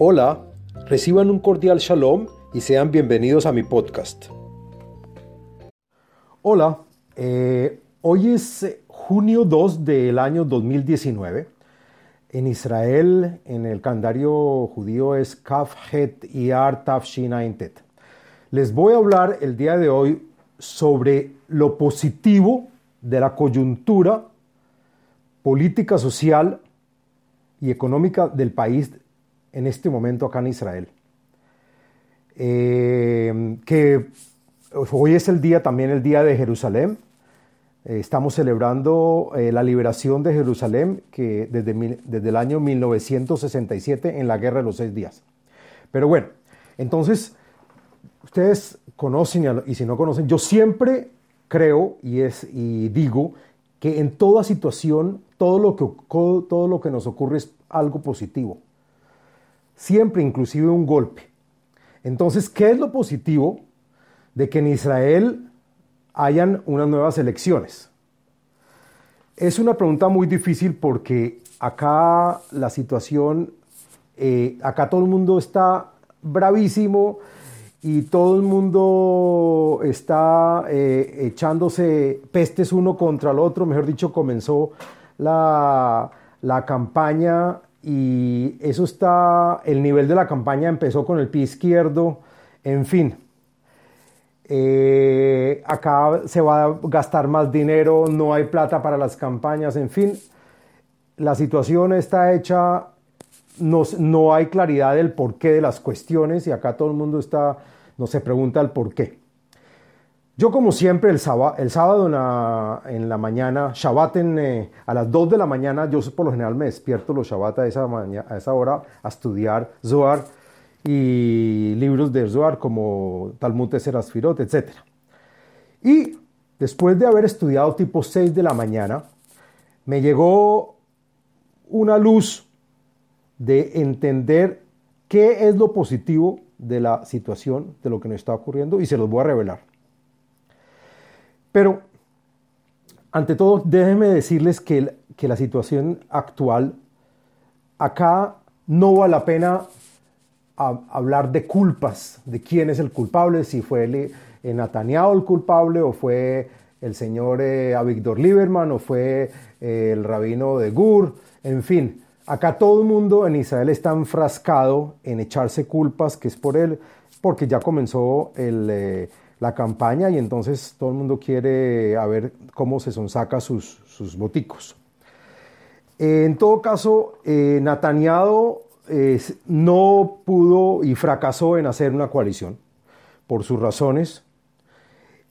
Hola, reciban un cordial shalom y sean bienvenidos a mi podcast. Hola, eh, hoy es eh, junio 2 del año 2019. En Israel, en el calendario judío es Kaf Het Iyar Tet. Les voy a hablar el día de hoy sobre lo positivo de la coyuntura política, social y económica del país en este momento acá en Israel. Eh, que hoy es el día, también el día de Jerusalén. Eh, estamos celebrando eh, la liberación de Jerusalén que desde, desde el año 1967 en la Guerra de los Seis Días. Pero bueno, entonces, ustedes conocen y si no conocen, yo siempre creo y, es, y digo que en toda situación, todo lo, que, todo lo que nos ocurre es algo positivo siempre inclusive un golpe. Entonces, ¿qué es lo positivo de que en Israel hayan unas nuevas elecciones? Es una pregunta muy difícil porque acá la situación, eh, acá todo el mundo está bravísimo y todo el mundo está eh, echándose pestes uno contra el otro, mejor dicho, comenzó la, la campaña y eso está, el nivel de la campaña empezó con el pie izquierdo, en fin. Eh, acá se va a gastar más dinero, no hay plata para las campañas, en fin. La situación está hecha, no, no hay claridad del porqué de las cuestiones y acá todo el mundo está, no se pregunta el porqué. Yo como siempre el sábado, en, la, mañana, Shabbat eh, a las 2 de la mañana, yo por lo general me despierto los Shabbat a esa, a esa hora a estudiar Zohar y libros de Zohar como Talmud de Serasfirot, etc. Y después de haber estudiado tipo 6 de la mañana, me llegó una luz de entender qué es lo positivo de la situación, de lo que nos está ocurriendo y se los voy a revelar. Pero, ante todo, déjenme decirles que, la situación actual, acá no vale la pena hablar de culpas, de quién es el culpable, si fue el, eh, el culpable o fue el señor eh, Lieberman o fue eh, el rabino de Gur, en fin. Acá todo el mundo en Israel está enfrascado en echarse culpas, que es por él, porque ya comenzó el, eh, la campaña y entonces todo el mundo quiere a ver cómo se sonsaca sus, sus boticos. En todo caso, eh, no pudo y fracasó en hacer una coalición por sus razones.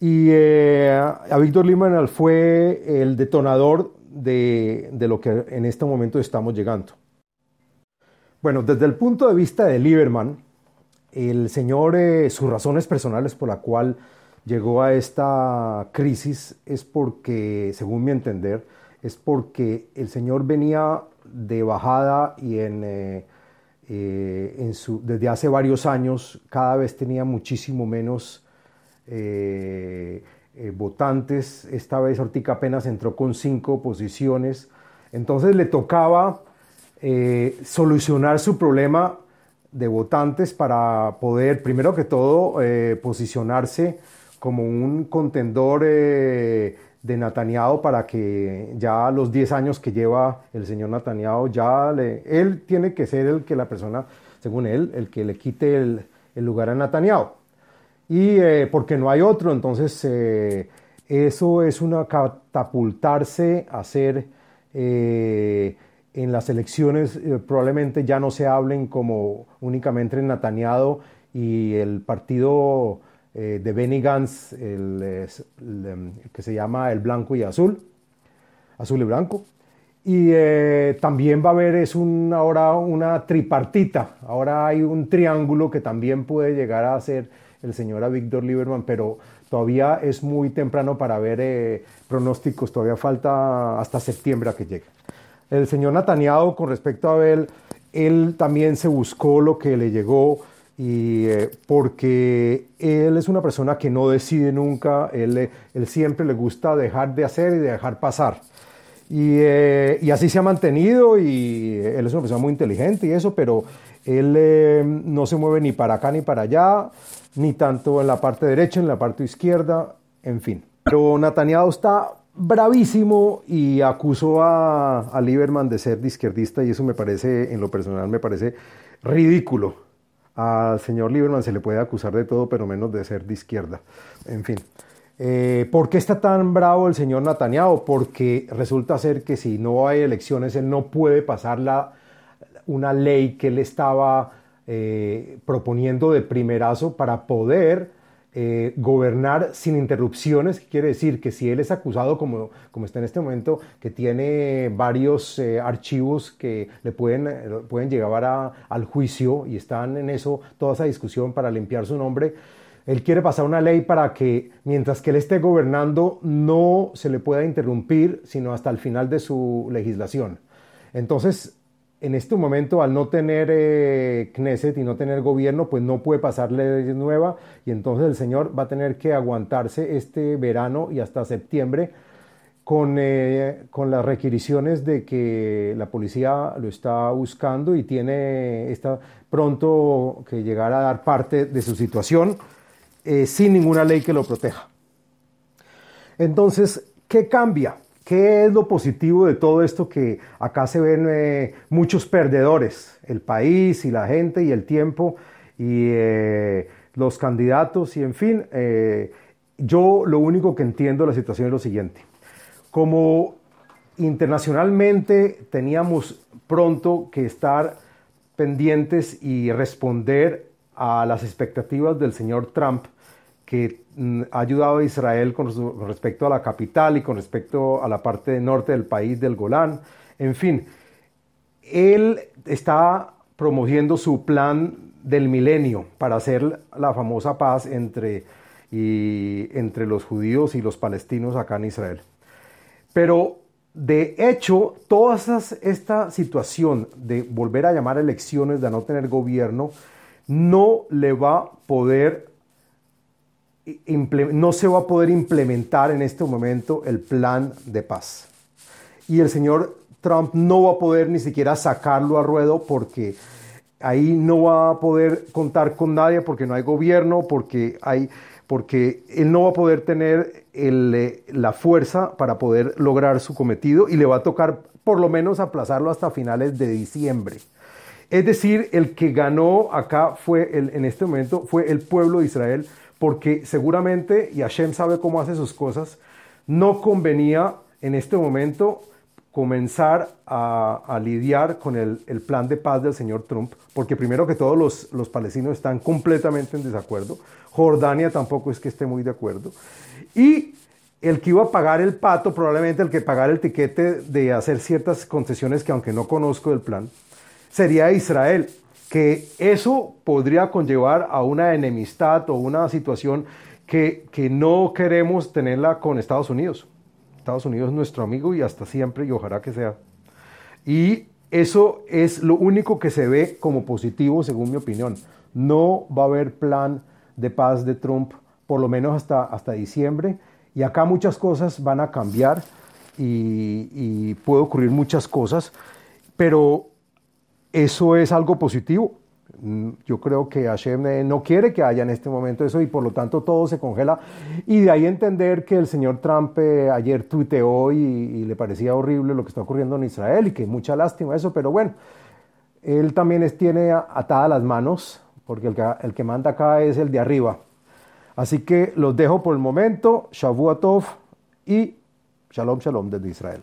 Y eh, a Víctor Limanal fue el detonador de, de, lo que en este momento estamos llegando. Bueno, desde el punto de vista de Lieberman, el señor, eh, sus razones personales por la cual llegó a esta crisis es porque, según mi entender, es porque el señor venía de bajada y en, eh, eh, su, desde hace varios años cada vez tenía muchísimo menos votantes. Esta vez Ortica apenas entró con cinco posiciones. Entonces le tocaba solucionar su problema de votantes para poder, primero que todo, eh, posicionarse como un contendor eh, de Netanyahu para que ya los 10 años que lleva el señor Netanyahu, ya él tiene que ser el que la persona, según él, el que le quite el, lugar a Netanyahu. Y eh, porque no hay otro, entonces eso es una catapultarse a ser en las elecciones eh, probablemente ya no se hablen como únicamente en Netanyahu y el partido eh, de Benny Gantz, el, que se llama el blanco y azul, azul y blanco. Y eh, también va a haber es ahora una tripartita, ahora hay un triángulo que también puede llegar a ser el señor Víctor Lieberman, pero todavía es muy temprano para ver pronósticos, todavía falta hasta septiembre a que llegue. El señor Netanyahu, con respecto a él, él también se buscó lo que le llegó y eh, porque él es una persona que no decide nunca, él, siempre le gusta dejar de hacer y dejar pasar. Y, eh, y, así se ha mantenido y él es una persona muy inteligente y eso, pero él eh, no se mueve ni para acá ni para allá, ni tanto en la parte derecha, en la parte izquierda, en fin. Pero Netanyahu está bravísimo y acusó a, a Lieberman de ser de izquierdista y eso me parece, en lo personal, me parece ridículo. Al señor Lieberman se le puede acusar de todo, pero menos de ser de izquierda. En fin. Eh, ¿Por qué está tan bravo el señor Netanyahu? Porque resulta ser que si no hay elecciones, él no puede pasar la, una ley que él estaba eh, proponiendo de primerazo para poder eh, gobernar sin interrupciones, quiere decir que si él es acusado, como, como está en este momento, que tiene varios archivos que le pueden, pueden llevar al juicio y están en eso, toda esa discusión para limpiar su nombre, él quiere pasar una ley para que mientras que él esté gobernando no se le pueda interrumpir, sino hasta el final de su legislación. Entonces, en este momento, al no tener eh, Knesset y no tener gobierno, pues no puede pasar ley nueva y entonces el señor va a tener que aguantarse este verano y hasta septiembre con, eh, con las requisiciones de que la policía lo está buscando y tiene está pronto que llegar a dar parte de su situación eh, sin ninguna ley que lo proteja. Entonces, ¿qué cambia? ¿Qué es lo positivo de todo esto que acá se ven eh, muchos perdedores? El país y la gente y el tiempo y eh, los candidatos y en fin. yo lo único que entiendo de la situación es lo siguiente. Como internacionalmente teníamos pronto que estar pendientes y responder a las expectativas del señor Trump, que mm, ha ayudado a Israel con, respecto a la capital y con respecto a la parte norte del país del Golán. En fin, él está promoviendo su plan del milenio para hacer la famosa paz entre, entre los judíos y los palestinos acá en Israel. Pero de hecho, toda esta situación de volver a llamar elecciones, de no tener gobierno, no le va a poder no se va a poder implementar en este momento el plan de paz. Y el señor Trump no va a poder ni siquiera sacarlo a ruedo porque ahí no va a poder contar con nadie porque no hay gobierno, porque, hay, porque él no va a poder tener eh, la fuerza para poder lograr su cometido y le va a tocar por lo menos aplazarlo hasta finales de diciembre. Es decir, el que ganó acá fue, el, en este momento, fue el pueblo de Israel, porque seguramente, y Hashem sabe cómo hace sus cosas, no convenía en este momento comenzar a, lidiar con el, plan de paz del señor Trump, porque primero que todos los, los palestinos están completamente en desacuerdo, Jordania tampoco es que esté muy de acuerdo, y el que iba a pagar el pato, probablemente el que pagara el tiquete de hacer ciertas concesiones que aunque no conozco del plan, sería Israel, que eso podría conllevar a una enemistad o una situación que, no queremos tenerla con Estados Unidos. Estados Unidos es nuestro amigo y hasta siempre y ojalá que sea. Y eso es lo único que se ve como positivo según mi opinión. No va a haber plan de paz de Trump por lo menos hasta, hasta diciembre y acá muchas cosas van a cambiar y puede ocurrir muchas cosas, pero eso es algo positivo. Mm, yo creo que Hashem eh, no quiere que haya en este momento eso y por lo tanto todo se congela. Y de ahí entender que el señor Trump eh, ayer tuiteó y, le parecía horrible lo que está ocurriendo en Israel y que mucha lástima eso, pero bueno, él también tiene atadas las manos porque el que, el que manda acá es el de arriba. Así que los dejo por el momento. Shavuatov y Shalom Shalom desde Israel.